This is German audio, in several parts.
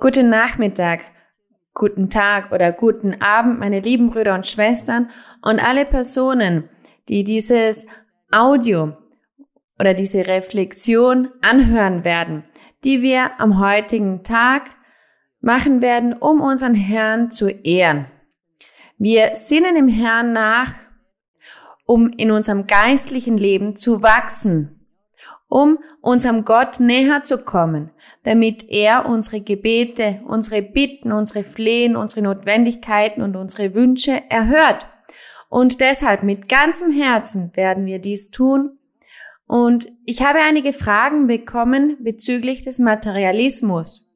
Guten Nachmittag, guten Tag oder guten Abend, meine lieben Brüder und Schwestern und alle Personen, die dieses Audio oder diese Reflexion anhören werden, die wir am heutigen Tag machen werden, um unseren Herrn zu ehren. Wir sinnen im Herrn nach, um in unserem geistlichen Leben zu wachsen, um unserem Gott näher zu kommen, damit er unsere Gebete, unsere Bitten, unsere Flehen, unsere Notwendigkeiten und unsere Wünsche erhört. Und deshalb mit ganzem Herzen werden wir dies tun. Und ich habe einige Fragen bekommen bezüglich des Materialismus.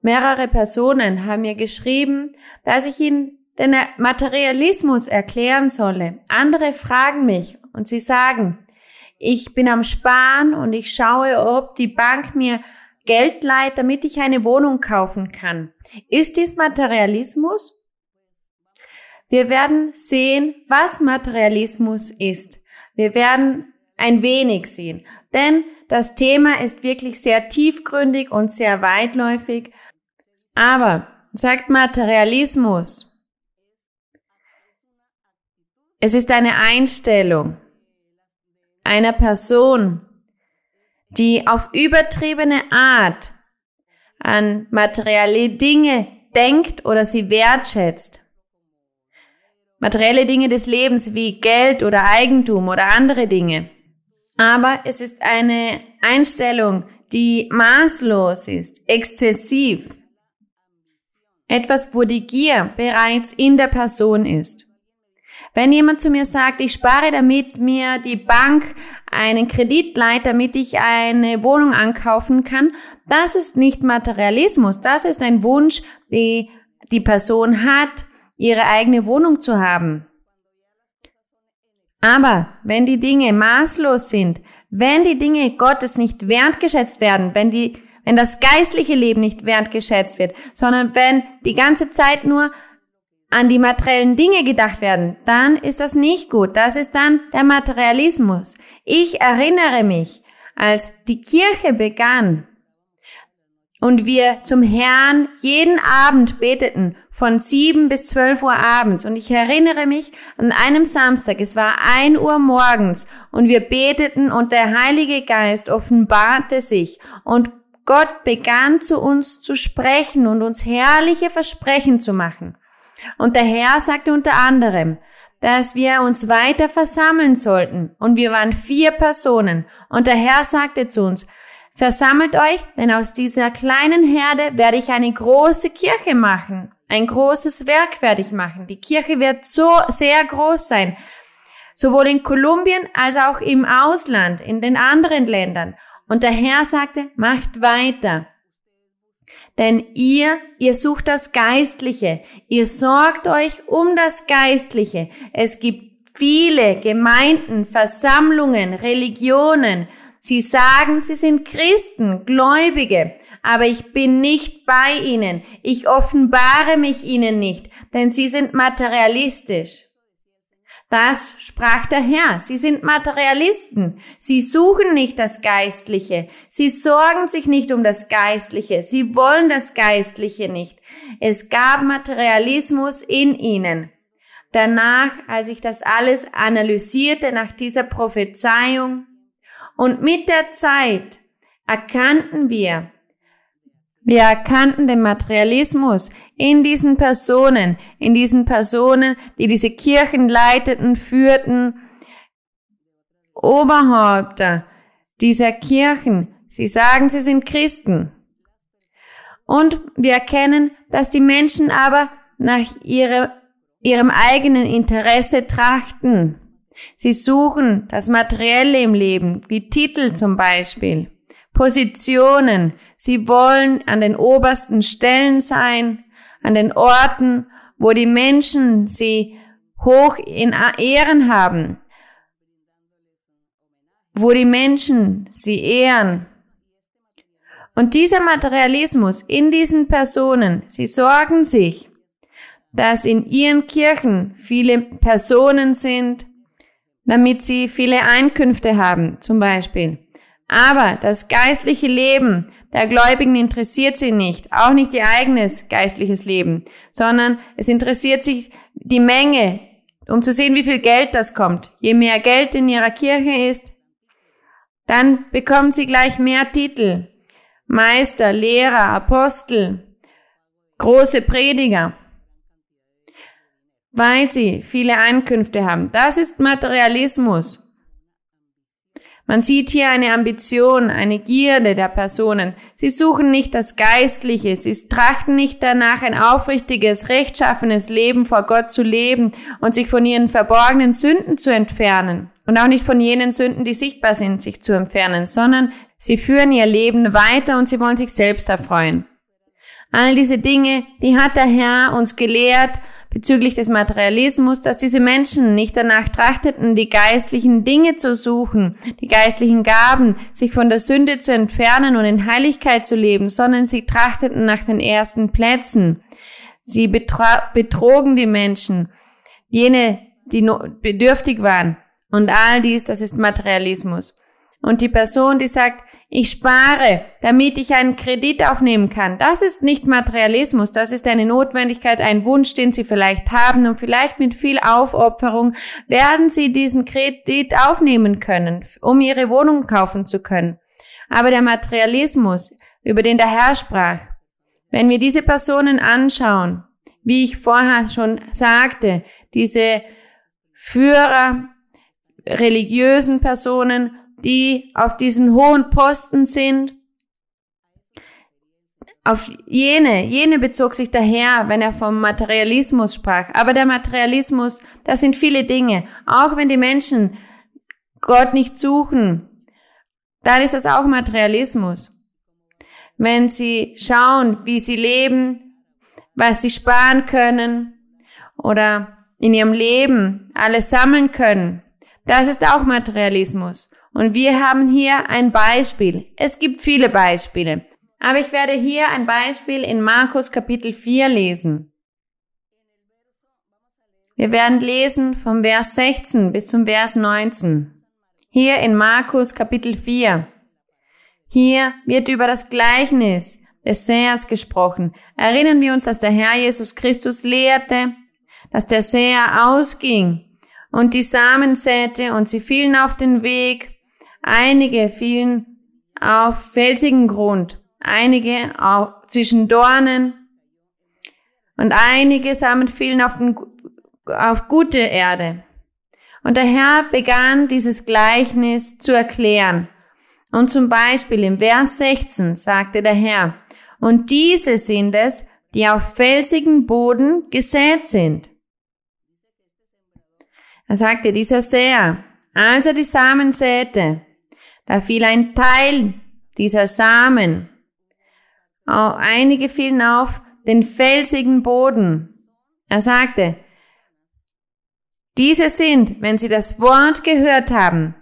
Mehrere Personen haben mir geschrieben, dass ich ihnen den Materialismus erklären solle. Andere fragen mich und sie sagen, ich bin am Sparen und ich schaue, ob die Bank mir Geld leiht, damit ich eine Wohnung kaufen kann. Ist dies Materialismus? Wir werden sehen, was Materialismus ist. Wir werden ein wenig sehen, denn das Thema ist wirklich sehr tiefgründig und sehr weitläufig. Aber sagt Materialismus, es ist eine Einstellung einer Person, die auf übertriebene Art an materielle Dinge denkt oder sie wertschätzt. Materielle Dinge des Lebens wie Geld oder Eigentum oder andere Dinge. Aber es ist eine Einstellung, die maßlos ist, exzessiv. Etwas, wo die Gier bereits in der Person ist. Wenn jemand zu mir sagt, ich spare, damit mir die Bank einen Kredit leiht, damit ich eine Wohnung ankaufen kann, das ist nicht Materialismus. Das ist ein Wunsch, die die Person hat, ihre eigene Wohnung zu haben. Aber wenn die Dinge maßlos sind, wenn die Dinge Gottes nicht wertgeschätzt werden, wenn die, wenn das geistliche Leben nicht wertgeschätzt wird, sondern wenn die ganze Zeit nur an die materiellen Dinge gedacht werden, dann ist das nicht gut. Das ist dann der Materialismus. Ich erinnere mich, als die Kirche begann und wir zum Herrn jeden Abend beteten, von sieben bis zwölf Uhr abends. Und ich erinnere mich an einem Samstag, es war ein Uhr morgens und wir beteten und der Heilige Geist offenbarte sich und Gott begann zu uns zu sprechen und uns herrliche Versprechen zu machen. Und der Herr sagte unter anderem, dass wir uns weiter versammeln sollten. Und wir waren vier Personen. Und der Herr sagte zu uns, versammelt euch, denn aus dieser kleinen Herde werde ich eine große Kirche machen. Ein großes Werk werde ich machen. Die Kirche wird so sehr groß sein. Sowohl in Kolumbien als auch im Ausland, in den anderen Ländern. Und der Herr sagte, macht weiter. Denn ihr, ihr sucht das Geistliche. Ihr sorgt euch um das Geistliche. Es gibt viele Gemeinden, Versammlungen, Religionen. Sie sagen, sie sind Christen, Gläubige, aber ich bin nicht bei ihnen. Ich offenbare mich ihnen nicht, denn sie sind materialistisch. Das sprach der Herr. Sie sind Materialisten. Sie suchen nicht das Geistliche. Sie sorgen sich nicht um das Geistliche. Sie wollen das Geistliche nicht. Es gab Materialismus in ihnen. Danach, als ich das alles analysierte nach dieser Prophezeiung und mit der Zeit erkannten wir, wir erkannten den Materialismus in diesen Personen, in diesen Personen, die diese Kirchen leiteten, führten, Oberhäupter dieser Kirchen. Sie sagen, sie sind Christen. Und wir erkennen, dass die Menschen aber nach ihre, ihrem eigenen Interesse trachten. Sie suchen das Materielle im Leben, wie Titel zum Beispiel. Positionen. Sie wollen an den obersten Stellen sein, an den Orten, wo die Menschen sie hoch in Ehren haben, wo die Menschen sie ehren. Und dieser Materialismus in diesen Personen, sie sorgen sich, dass in ihren Kirchen viele Personen sind, damit sie viele Einkünfte haben, zum Beispiel. Aber das geistliche Leben der Gläubigen interessiert sie nicht, auch nicht ihr eigenes geistliches Leben, sondern es interessiert sich die Menge, um zu sehen, wie viel Geld das kommt. Je mehr Geld in ihrer Kirche ist, dann bekommen sie gleich mehr Titel. Meister, Lehrer, Apostel, große Prediger, weil sie viele Einkünfte haben. Das ist Materialismus. Man sieht hier eine Ambition, eine Gierde der Personen. Sie suchen nicht das Geistliche, sie trachten nicht danach, ein aufrichtiges, rechtschaffenes Leben vor Gott zu leben und sich von ihren verborgenen Sünden zu entfernen. Und auch nicht von jenen Sünden, die sichtbar sind, sich zu entfernen, sondern sie führen ihr Leben weiter und sie wollen sich selbst erfreuen. All diese Dinge, die hat der Herr uns gelehrt bezüglich des Materialismus, dass diese Menschen nicht danach trachteten, die geistlichen Dinge zu suchen, die geistlichen Gaben, sich von der Sünde zu entfernen und in Heiligkeit zu leben, sondern sie trachteten nach den ersten Plätzen. Sie betrogen die Menschen, jene, die bedürftig waren. Und all dies, das ist Materialismus. Und die Person, die sagt, ich spare, damit ich einen Kredit aufnehmen kann, das ist nicht Materialismus, das ist eine Notwendigkeit, ein Wunsch, den Sie vielleicht haben. Und vielleicht mit viel Aufopferung werden Sie diesen Kredit aufnehmen können, um Ihre Wohnung kaufen zu können. Aber der Materialismus, über den der Herr sprach, wenn wir diese Personen anschauen, wie ich vorher schon sagte, diese Führer, religiösen Personen, die auf diesen hohen Posten sind. Auf jene, jene bezog sich der Herr, wenn er vom Materialismus sprach. Aber der Materialismus, das sind viele Dinge. Auch wenn die Menschen Gott nicht suchen, dann ist das auch Materialismus. Wenn sie schauen, wie sie leben, was sie sparen können oder in ihrem Leben alles sammeln können, das ist auch Materialismus. Und wir haben hier ein Beispiel. Es gibt viele Beispiele. Aber ich werde hier ein Beispiel in Markus Kapitel 4 lesen. Wir werden lesen vom Vers 16 bis zum Vers 19. Hier in Markus Kapitel 4. Hier wird über das Gleichnis des Säers gesprochen. Erinnern wir uns, dass der Herr Jesus Christus lehrte, dass der Säer ausging und die Samen säte und sie fielen auf den Weg Einige fielen auf felsigen Grund, einige auch zwischen Dornen und einige Samen fielen auf, den, auf gute Erde. Und der Herr begann dieses Gleichnis zu erklären. Und zum Beispiel im Vers 16 sagte der Herr, und diese sind es, die auf felsigen Boden gesät sind. Er sagte, dieser Säer, als er die Samen säte, da fiel ein Teil dieser Samen. Einige fielen auf den felsigen Boden. Er sagte, diese sind, wenn sie das Wort gehört haben,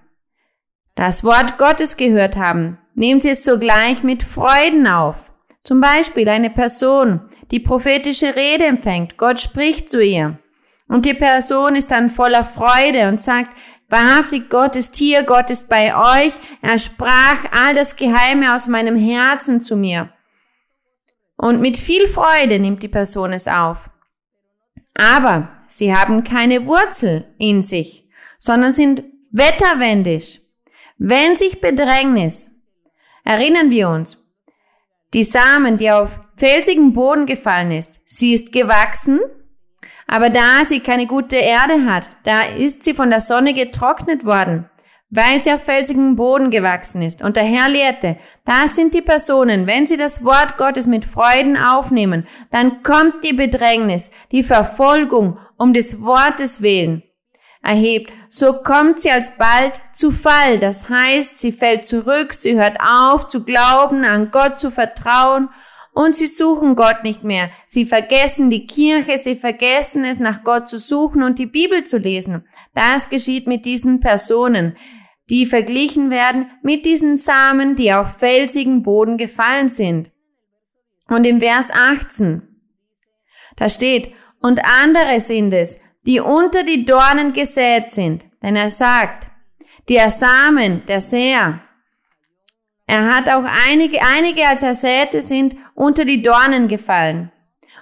das Wort Gottes gehört haben, nehmen sie es sogleich mit Freuden auf. Zum Beispiel eine Person, die prophetische Rede empfängt, Gott spricht zu ihr. Und die Person ist dann voller Freude und sagt, Wahrhaftig, Gott ist hier, Gott ist bei euch. Er sprach all das Geheime aus meinem Herzen zu mir. Und mit viel Freude nimmt die Person es auf. Aber sie haben keine Wurzel in sich, sondern sind wetterwendisch. Wenn sich Bedrängnis, erinnern wir uns, die Samen, die auf felsigen Boden gefallen ist, sie ist gewachsen, aber da sie keine gute Erde hat, da ist sie von der Sonne getrocknet worden, weil sie auf felsigen Boden gewachsen ist. Und der Herr lehrte, das sind die Personen, wenn sie das Wort Gottes mit Freuden aufnehmen, dann kommt die Bedrängnis, die Verfolgung um des Wortes willen erhebt, so kommt sie alsbald zu Fall. Das heißt, sie fällt zurück, sie hört auf zu glauben, an Gott zu vertrauen und sie suchen Gott nicht mehr. Sie vergessen die Kirche, sie vergessen es, nach Gott zu suchen und die Bibel zu lesen. Das geschieht mit diesen Personen, die verglichen werden mit diesen Samen, die auf felsigen Boden gefallen sind. Und im Vers 18, da steht, und andere sind es, die unter die Dornen gesät sind. Denn er sagt, der Samen, der Seher, Er hat auch einige, einige als er säte, sind unter die Dornen gefallen.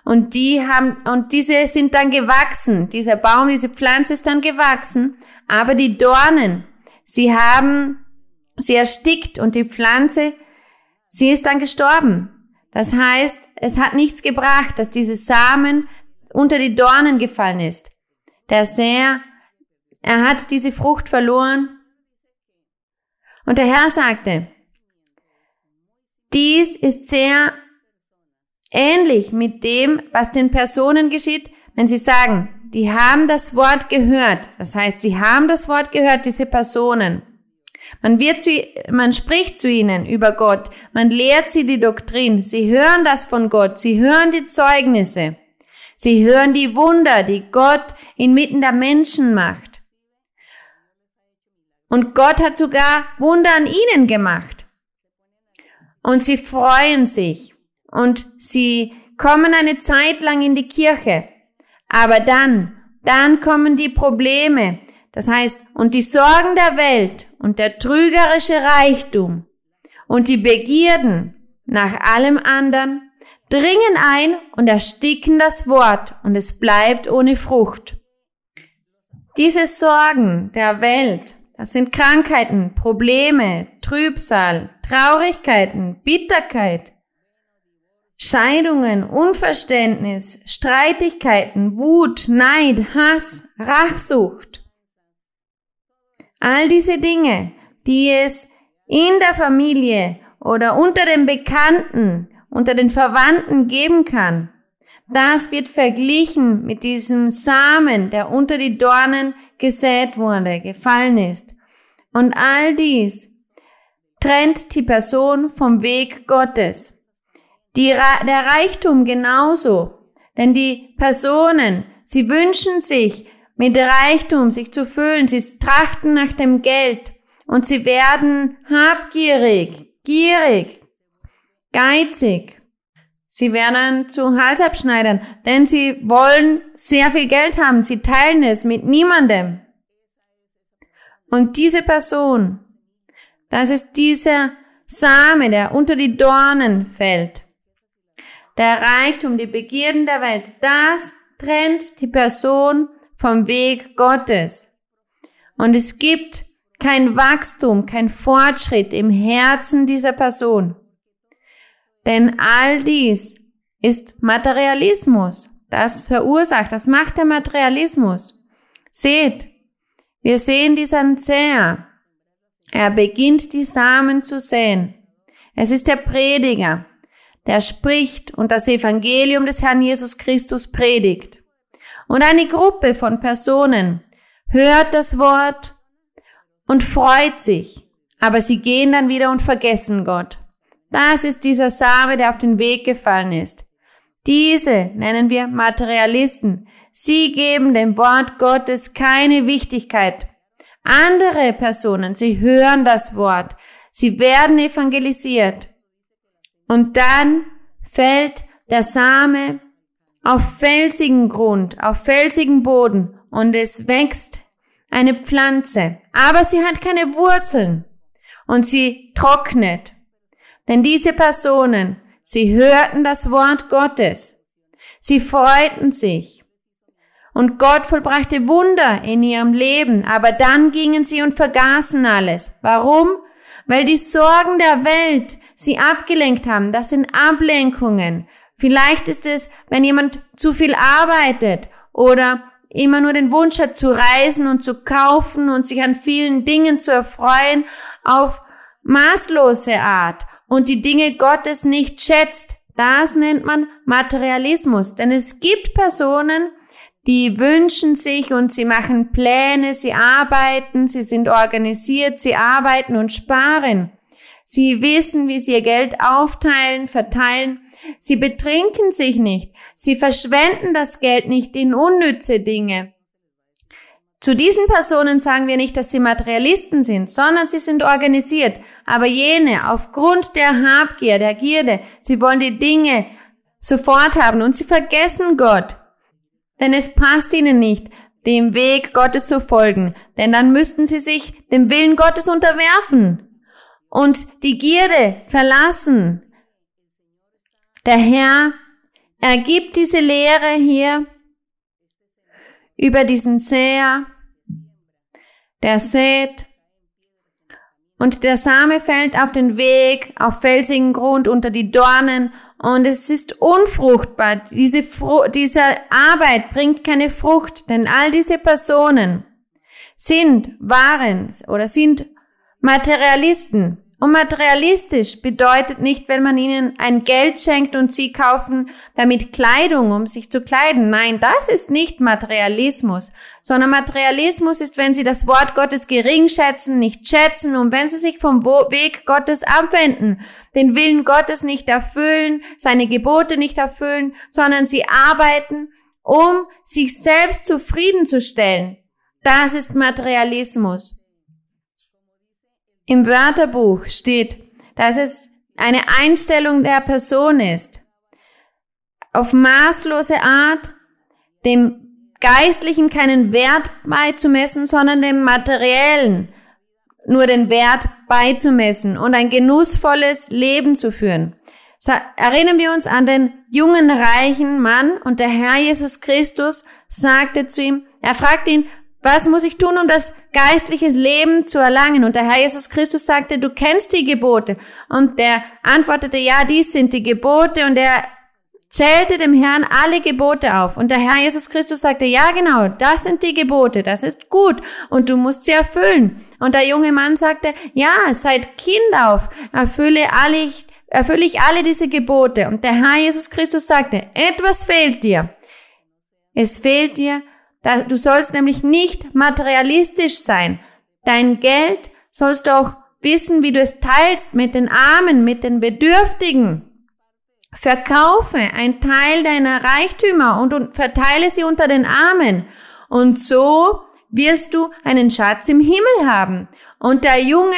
Und die haben, und diese sind dann gewachsen. Dieser Baum, diese Pflanze ist dann gewachsen. Aber die Dornen, sie haben sie erstickt und die Pflanze, sie ist dann gestorben. Das heißt, es hat nichts gebracht, dass diese Samen unter die Dornen gefallen ist. Der Säer, er hat diese Frucht verloren. Und der Herr sagte, dies ist sehr ähnlich mit dem, was den Personen geschieht, wenn sie sagen, die haben das Wort gehört. Das heißt, sie haben das Wort gehört, diese Personen. Man wird zu, man spricht zu ihnen über Gott. Man lehrt sie die Doktrin. Sie hören das von Gott. Sie hören die Zeugnisse. Sie hören die Wunder, die Gott inmitten der Menschen macht. Und Gott hat sogar Wunder an ihnen gemacht. Und sie freuen sich. Und sie kommen eine Zeit lang in die Kirche. Aber dann, dann kommen die Probleme. Das heißt, und die Sorgen der Welt und der trügerische Reichtum und die Begierden nach allem anderen dringen ein und ersticken das Wort und es bleibt ohne Frucht. Diese Sorgen der Welt, das sind Krankheiten, Probleme, Trübsal, Traurigkeiten, Bitterkeit, Scheidungen, Unverständnis, Streitigkeiten, Wut, Neid, Hass, Rachsucht. All diese Dinge, die es in der Familie oder unter den Bekannten, unter den Verwandten geben kann, das wird verglichen mit diesem Samen, der unter die Dornen gesät wurde, gefallen ist. Und all dies trennt die Person vom Weg Gottes. Die, der Reichtum genauso. Denn die Personen, sie wünschen sich, mit Reichtum sich zu füllen. Sie trachten nach dem Geld. Und sie werden habgierig, gierig, geizig. Sie werden zu Halsabschneidern, denn sie wollen sehr viel Geld haben. Sie teilen es mit niemandem. Und diese Person, das ist dieser Same, der unter die Dornen fällt der Reichtum, die Begierden der Welt, das trennt die Person vom Weg Gottes. Und es gibt kein Wachstum, kein Fortschritt im Herzen dieser Person. Denn all dies ist Materialismus. Das verursacht, das macht der Materialismus. Seht, wir sehen diesen Zäher. Er beginnt die Samen zu säen. Es ist der Prediger der spricht und das Evangelium des Herrn Jesus Christus predigt. Und eine Gruppe von Personen hört das Wort und freut sich, aber sie gehen dann wieder und vergessen Gott. Das ist dieser Same, der auf den Weg gefallen ist. Diese nennen wir Materialisten. Sie geben dem Wort Gottes keine Wichtigkeit. Andere Personen, sie hören das Wort, sie werden evangelisiert, und dann fällt der Same auf felsigen Grund, auf felsigen Boden und es wächst eine Pflanze. Aber sie hat keine Wurzeln und sie trocknet. Denn diese Personen, sie hörten das Wort Gottes. Sie freuten sich. Und Gott vollbrachte Wunder in ihrem Leben, aber dann gingen sie und vergaßen alles. Warum? Weil die Sorgen der Welt sie abgelenkt haben. Das sind Ablenkungen. Vielleicht ist es, wenn jemand zu viel arbeitet oder immer nur den Wunsch hat zu reisen und zu kaufen und sich an vielen Dingen zu erfreuen auf maßlose Art und die Dinge Gottes nicht schätzt. Das nennt man Materialismus. Denn es gibt Personen, die wünschen sich und sie machen Pläne, sie arbeiten, sie sind organisiert, sie arbeiten und sparen. Sie wissen, wie sie ihr Geld aufteilen, verteilen. Sie betrinken sich nicht. Sie verschwenden das Geld nicht in unnütze Dinge. Zu diesen Personen sagen wir nicht, dass sie Materialisten sind, sondern sie sind organisiert. Aber jene, aufgrund der Habgier, der Gierde, sie wollen die Dinge sofort haben und sie vergessen Gott. Denn es passt ihnen nicht, dem Weg Gottes zu folgen, denn dann müssten sie sich dem Willen Gottes unterwerfen. und die Gierde verlassen. Der Herr ergibt diese Lehre hier über diesen Seher, der sät und der Same fällt auf den Weg, auf felsigen Grund, unter die Dornen und es ist unfruchtbar. Diese, Fru diese Arbeit bringt keine Frucht, denn all diese Personen sind, waren oder sind Materialisten. Und materialistisch bedeutet nicht, wenn man ihnen ein Geld schenkt und sie kaufen damit Kleidung, um sich zu kleiden. Nein, das ist nicht Materialismus, sondern Materialismus ist, wenn sie das Wort Gottes gering schätzen, nicht schätzen und wenn sie sich vom Weg Gottes abwenden, den Willen Gottes nicht erfüllen, seine Gebote nicht erfüllen, sondern sie arbeiten, um sich selbst zufriedenzustellen. Das ist Materialismus. Im Wörterbuch steht, dass es eine Einstellung der Person ist, auf maßlose Art dem Geistlichen keinen Wert beizumessen, sondern dem Materiellen nur den Wert beizumessen und ein genussvolles Leben zu führen. Erinnern wir uns an den jungen reichen Mann und der Herr Jesus Christus sagte zu ihm, er fragte ihn, was muss ich tun, um das geistliche Leben zu erlangen? Und der Herr Jesus Christus sagte, du kennst die Gebote. Und der antwortete, ja, dies sind die Gebote. Und er zählte dem Herrn alle Gebote auf. Und der Herr Jesus Christus sagte, ja, genau, das sind die Gebote, das ist gut. Und du musst sie erfüllen. Und der junge Mann sagte, ja, seit Kind auf, erfülle alle, erfülle ich alle diese Gebote. Und der Herr Jesus Christus sagte, etwas fehlt dir. Es fehlt dir Du sollst nämlich nicht materialistisch sein. Dein Geld sollst du auch wissen, wie du es teilst mit den Armen, mit den Bedürftigen. Verkaufe ein Teil deiner Reichtümer und verteile sie unter den Armen. Und so wirst du einen Schatz im Himmel haben. Und der junge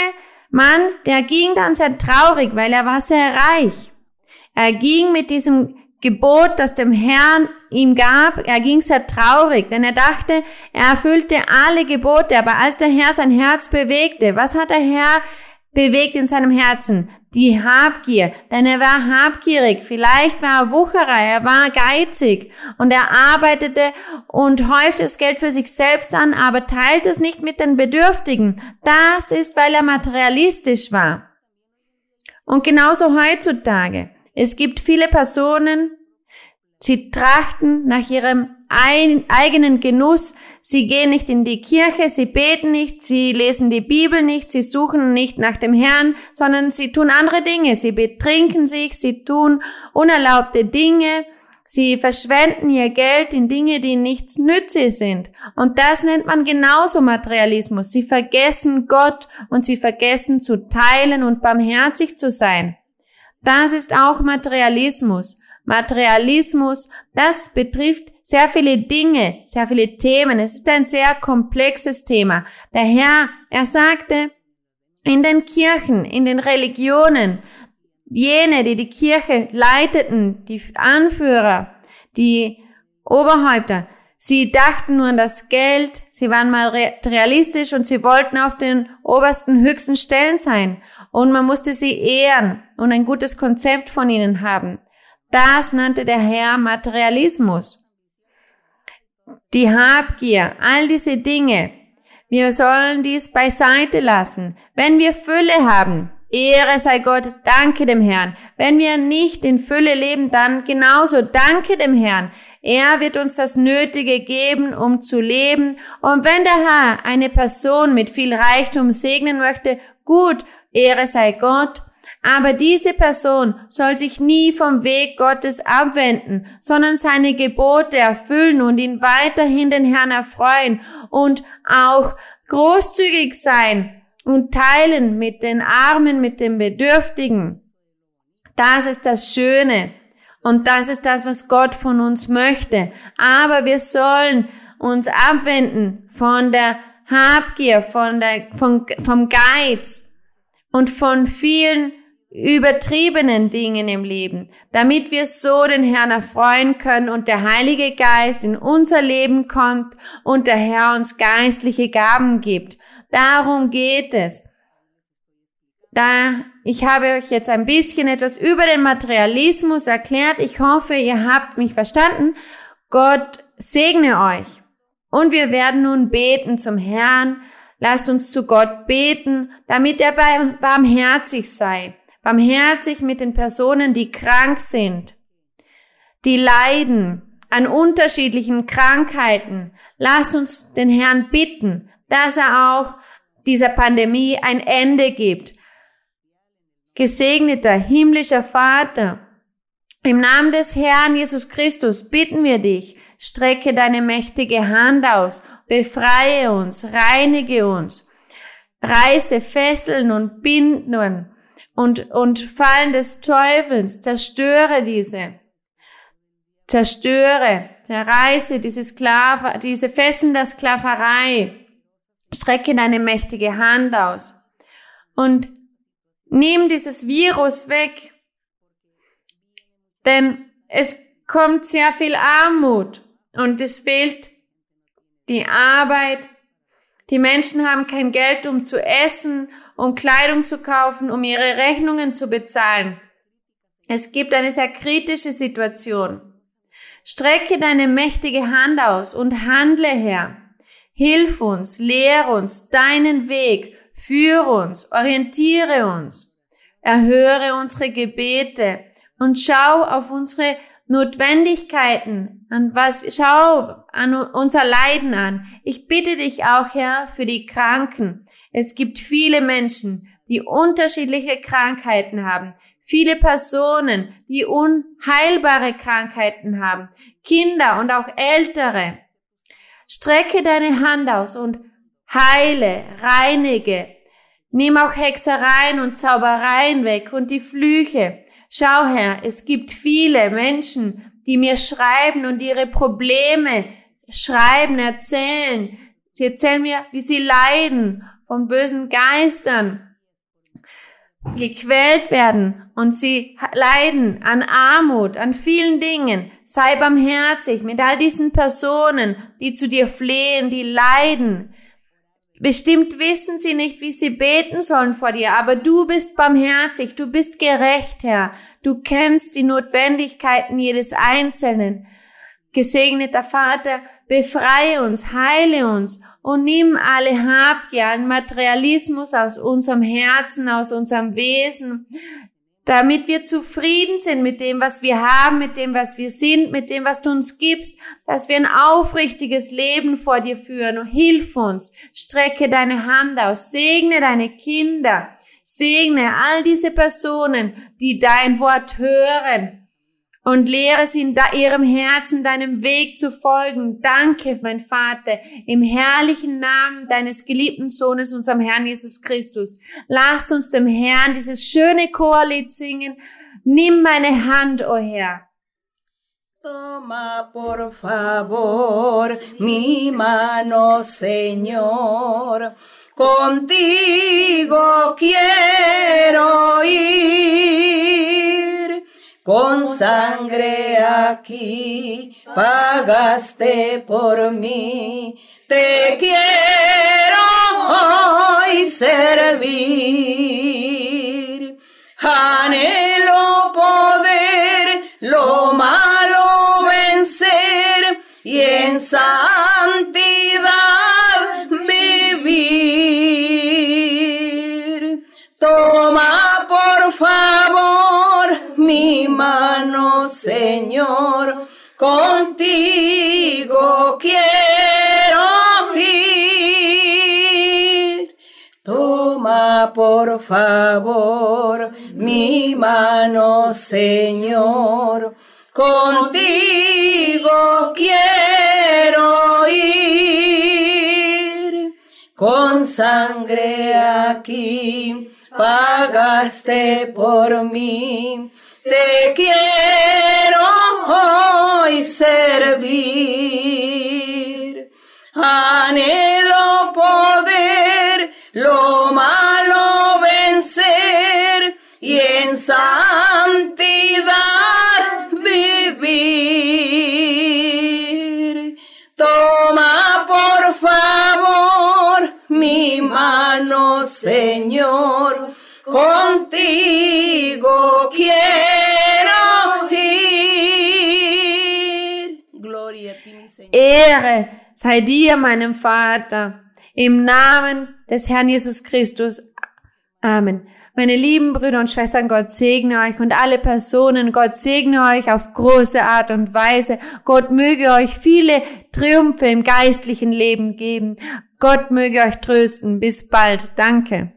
Mann, der ging dann sehr traurig, weil er war sehr reich. Er ging mit diesem Gebot, das dem Herrn ihm gab, er ging sehr traurig, denn er dachte, er erfüllte alle Gebote, aber als der Herr sein Herz bewegte, was hat der Herr bewegt in seinem Herzen? Die Habgier, denn er war habgierig, vielleicht war er Wucherer, er war geizig und er arbeitete und häufte das Geld für sich selbst an, aber teilte es nicht mit den Bedürftigen. Das ist, weil er materialistisch war. Und genauso heutzutage. Es gibt viele Personen, sie trachten nach ihrem eigenen Genuss, sie gehen nicht in die Kirche, sie beten nicht, sie lesen die Bibel nicht, sie suchen nicht nach dem Herrn, sondern sie tun andere Dinge, sie betrinken sich, sie tun unerlaubte Dinge, sie verschwenden ihr Geld in Dinge, die nichts nützlich sind. Und das nennt man genauso Materialismus. Sie vergessen Gott und sie vergessen zu teilen und barmherzig zu sein. Das ist auch Materialismus. Materialismus, das betrifft sehr viele Dinge, sehr viele Themen. Es ist ein sehr komplexes Thema. Der Herr, er sagte, in den Kirchen, in den Religionen, jene, die die Kirche leiteten, die Anführer, die Oberhäupter, Sie dachten nur an das Geld, sie waren mal realistisch und sie wollten auf den obersten, höchsten Stellen sein. Und man musste sie ehren und ein gutes Konzept von ihnen haben. Das nannte der Herr Materialismus. Die Habgier, all diese Dinge. Wir sollen dies beiseite lassen. Wenn wir Fülle haben, Ehre sei Gott, danke dem Herrn. Wenn wir nicht in Fülle leben, dann genauso danke dem Herrn. Er wird uns das Nötige geben, um zu leben. Und wenn der Herr eine Person mit viel Reichtum segnen möchte, gut, Ehre sei Gott. Aber diese Person soll sich nie vom Weg Gottes abwenden, sondern seine Gebote erfüllen und ihn weiterhin den Herrn erfreuen und auch großzügig sein und teilen mit den Armen, mit den Bedürftigen. Das ist das Schöne. Und das ist das, was Gott von uns möchte. Aber wir sollen uns abwenden von der Habgier, von der, von, vom Geiz und von vielen übertriebenen Dingen im Leben, damit wir so den Herrn erfreuen können und der Heilige Geist in unser Leben kommt und der Herr uns geistliche Gaben gibt. Darum geht es. da, ich habe euch jetzt ein bisschen etwas über den Materialismus erklärt. Ich hoffe, ihr habt mich verstanden. Gott segne euch. Und wir werden nun beten zum Herrn. Lasst uns zu Gott beten, damit er barmherzig sei. Barmherzig mit den Personen, die krank sind, die leiden an unterschiedlichen Krankheiten. Lasst uns den Herrn bitten, dass er auch dieser Pandemie ein Ende gibt. Gesegneter himmlischer Vater, im Namen des Herrn Jesus Christus bitten wir dich, strecke deine mächtige Hand aus, befreie uns, reinige uns, reiße Fesseln und Binden und, und Fallen des Teufels, zerstöre diese, zerstöre, zerreiße diese Sklave, diese Fesseln der Sklaverei, strecke deine mächtige Hand aus und nimm dieses Virus weg, denn es kommt sehr viel Armut und es fehlt die Arbeit. Die Menschen haben kein Geld, um zu essen, um Kleidung zu kaufen, um ihre Rechnungen zu bezahlen. Es gibt eine sehr kritische Situation. Strecke deine mächtige Hand aus und handle, Herr. Hilf uns, lehre uns deinen Weg, führe uns, orientiere uns, erhöre unsere Gebete, und schau auf unsere Notwendigkeiten, an was, schau an unser Leiden an. Ich bitte dich auch, Herr, für die Kranken. Es gibt viele Menschen, die unterschiedliche Krankheiten haben. Viele Personen, die unheilbare Krankheiten haben. Kinder und auch Ältere. Strecke deine Hand aus und heile, reinige. Nimm auch Hexereien und Zaubereien weg und die Flüche. Schau Herr, es gibt viele Menschen, die mir schreiben und ihre Probleme schreiben, erzählen. Sie erzählen mir, wie sie leiden von bösen Geistern, gequält werden und sie leiden an Armut, an vielen Dingen. Sei barmherzig mit all diesen Personen, die zu dir flehen, die leiden. Bestimmt wissen sie nicht, wie sie beten sollen vor dir, aber du bist barmherzig, du bist gerecht, Herr. Du kennst die Notwendigkeiten jedes Einzelnen. Gesegneter Vater, befreie uns, heile uns und nimm alle Habgier, allen Materialismus aus unserem Herzen, aus unserem Wesen, damit wir zufrieden sind mit dem, was wir haben, mit dem, was wir sind, mit dem, was du uns gibst, dass wir ein aufrichtiges Leben vor dir führen. Und hilf uns, strecke deine Hand aus, segne deine Kinder, segne all diese Personen, die dein Wort hören und lehre sie in ihrem Herzen deinem Weg zu folgen. Danke, mein Vater, im herrlichen Namen deines geliebten Sohnes, unserem Herrn Jesus Christus. Lasst uns dem Herrn dieses schöne Chorlied singen. Nimm meine Hand, o oh Herr. Toma por favor mi mano, Señor. Contigo quiero ir con sangre aquí pagaste por mí. Te quiero hoy servir. Señor, contigo quiero ir. Toma por favor mi mano, Señor, contigo quiero ir. Con sangre aquí pagaste por mí te quiero hoy servir. Anhelo poder lo malo vencer y en santidad vivir. Toma por favor mi mano, Señor. Ehre sei dir, meinem Vater, im Namen des Herrn Jesus Christus. Amen. Meine lieben Brüder und Schwestern, Gott segne euch und alle Personen, Gott segne euch auf große Art und Weise. Gott möge euch viele Triumphe im geistlichen Leben geben. Gott möge euch trösten. Bis bald. Danke.